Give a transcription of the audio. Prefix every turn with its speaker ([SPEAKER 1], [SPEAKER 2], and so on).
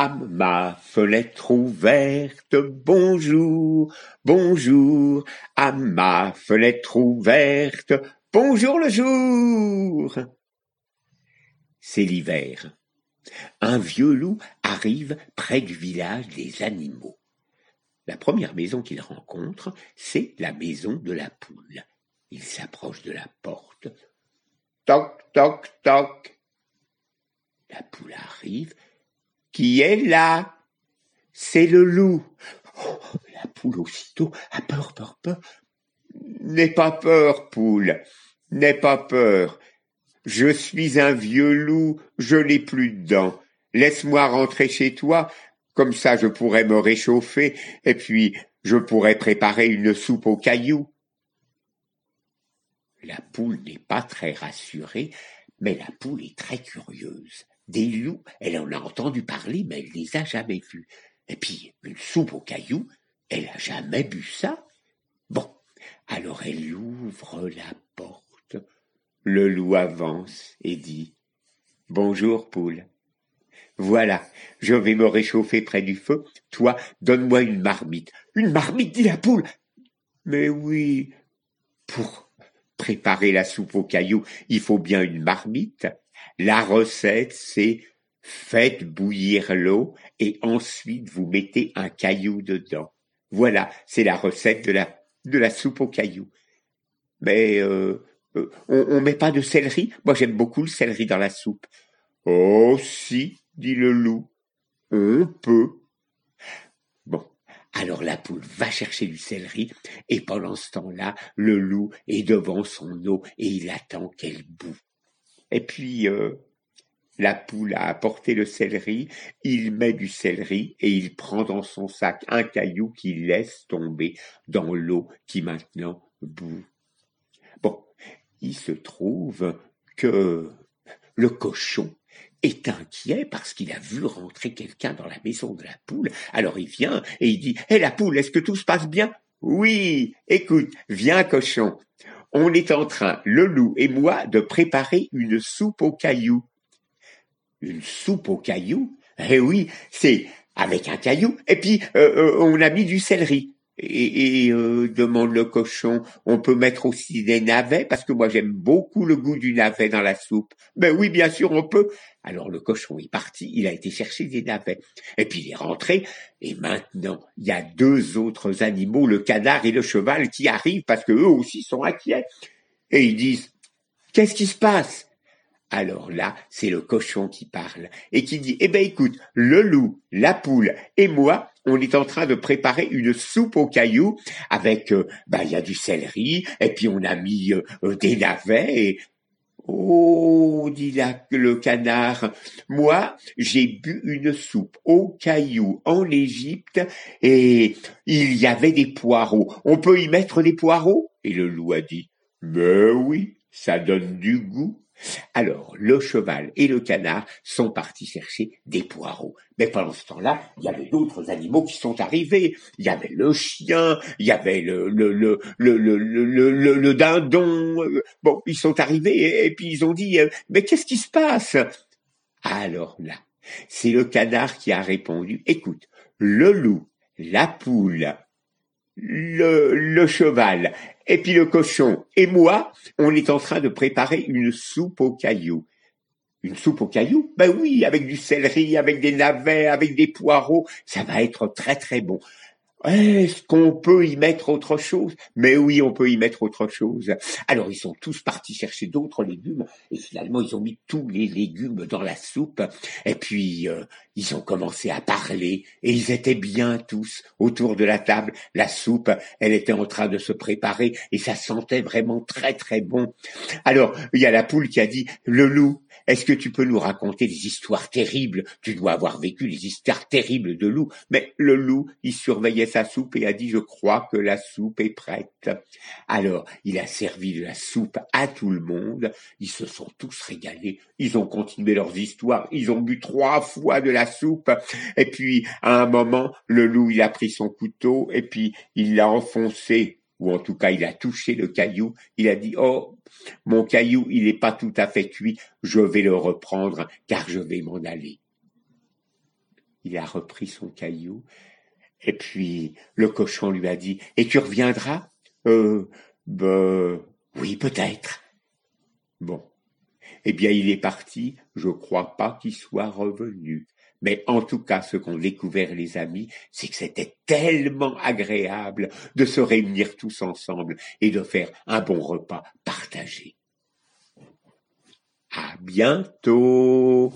[SPEAKER 1] À ma fenêtre ouverte, bonjour, bonjour, à ma fenêtre ouverte, bonjour le jour. C'est l'hiver. Un vieux loup arrive près du village des animaux. La première maison qu'il rencontre, c'est la maison de la poule. Il s'approche de la porte. Toc, toc, toc. La poule arrive, qui est là C'est le loup. Oh, la poule aussitôt a peur, peur, peur. N'aie pas peur, poule. N'aie pas peur. Je suis un vieux loup, je n'ai plus de dents. Laisse-moi rentrer chez toi, comme ça je pourrais me réchauffer, et puis je pourrais préparer une soupe aux cailloux. La poule n'est pas très rassurée, mais la poule est très curieuse. Des loups, elle en a entendu parler, mais elle les a jamais vus. Et puis, une soupe aux cailloux, elle a jamais bu ça. Bon, alors elle ouvre la porte. Le loup avance et dit Bonjour, poule. Voilà, je vais me réchauffer près du feu. Toi, donne-moi une marmite. Une marmite, dit la poule. Mais oui, pour préparer la soupe aux cailloux, il faut bien une marmite. La recette, c'est faites bouillir l'eau et ensuite vous mettez un caillou dedans. Voilà, c'est la recette de la, de la soupe aux cailloux. Mais euh, euh, on, on met pas de céleri? Moi j'aime beaucoup le céleri dans la soupe. Oh si, dit le loup, on peut. Bon, alors la poule va chercher du céleri, et pendant ce temps-là, le loup est devant son eau et il attend qu'elle boue. Et puis, euh, la poule a apporté le céleri, il met du céleri et il prend dans son sac un caillou qu'il laisse tomber dans l'eau qui maintenant bout. Bon, il se trouve que le cochon est inquiet parce qu'il a vu rentrer quelqu'un dans la maison de la poule. Alors il vient et il dit Hé la poule, est-ce que tout se passe bien? Oui, écoute, viens cochon on est en train, le loup et moi, de préparer une soupe aux cailloux. Une soupe aux cailloux? Eh oui, c'est avec un caillou, et puis euh, euh, on a mis du céleri. Et, euh, demande le cochon, on peut mettre aussi des navets parce que moi j'aime beaucoup le goût du navet dans la soupe. Ben oui, bien sûr, on peut. Alors le cochon est parti, il a été chercher des navets. Et puis il est rentré, et maintenant il y a deux autres animaux, le canard et le cheval, qui arrivent parce que eux aussi sont inquiets. Et ils disent, qu'est-ce qui se passe? Alors là, c'est le cochon qui parle et qui dit, eh ben écoute, le loup, la poule et moi, on est en train de préparer une soupe aux cailloux avec, euh, bah il y a du céleri et puis on a mis euh, euh, des navets et Oh, dit le canard, moi j'ai bu une soupe aux cailloux en Égypte et il y avait des poireaux. On peut y mettre des poireaux? Et le loup a dit, ben oui, ça donne du goût. Alors, le cheval et le canard sont partis chercher des poireaux. Mais pendant ce temps-là, il y avait d'autres animaux qui sont arrivés. Il y avait le chien, il y avait le, le, le, le, le, le, dindon. Bon, ils sont arrivés et, puis ils ont dit, mais qu'est-ce qui se passe? Alors là, c'est le canard qui a répondu, écoute, le loup, la poule, le, le cheval et puis le cochon et moi, on est en train de préparer une soupe aux cailloux. Une soupe aux cailloux? Ben oui, avec du céleri, avec des navets, avec des poireaux, ça va être très très bon. Est-ce qu'on peut y mettre autre chose? Mais oui, on peut y mettre autre chose. Alors ils sont tous partis chercher d'autres légumes et finalement ils ont mis tous les légumes dans la soupe et puis euh, ils ont commencé à parler et ils étaient bien tous autour de la table. La soupe, elle était en train de se préparer et ça sentait vraiment très très bon. Alors il y a la poule qui a dit le loup, est-ce que tu peux nous raconter des histoires terribles? Tu dois avoir vécu des histoires terribles de loup. Mais le loup, il surveillait sa soupe et a dit, je crois que la soupe est prête. Alors, il a servi de la soupe à tout le monde. Ils se sont tous régalés. Ils ont continué leurs histoires. Ils ont bu trois fois de la soupe. Et puis, à un moment, le loup, il a pris son couteau et puis il l'a enfoncé ou en tout cas il a touché le caillou, il a dit Oh, mon caillou, il n'est pas tout à fait cuit, je vais le reprendre car je vais m'en aller. il a repris son caillou. Et puis le cochon lui a dit Et tu reviendras? Euh ben oui, peut-être. Bon. Eh bien, il est parti, je crois pas qu'il soit revenu. Mais en tout cas, ce qu'ont découvert les amis, c'est que c'était tellement agréable de se réunir tous ensemble et de faire un bon repas partagé. À bientôt!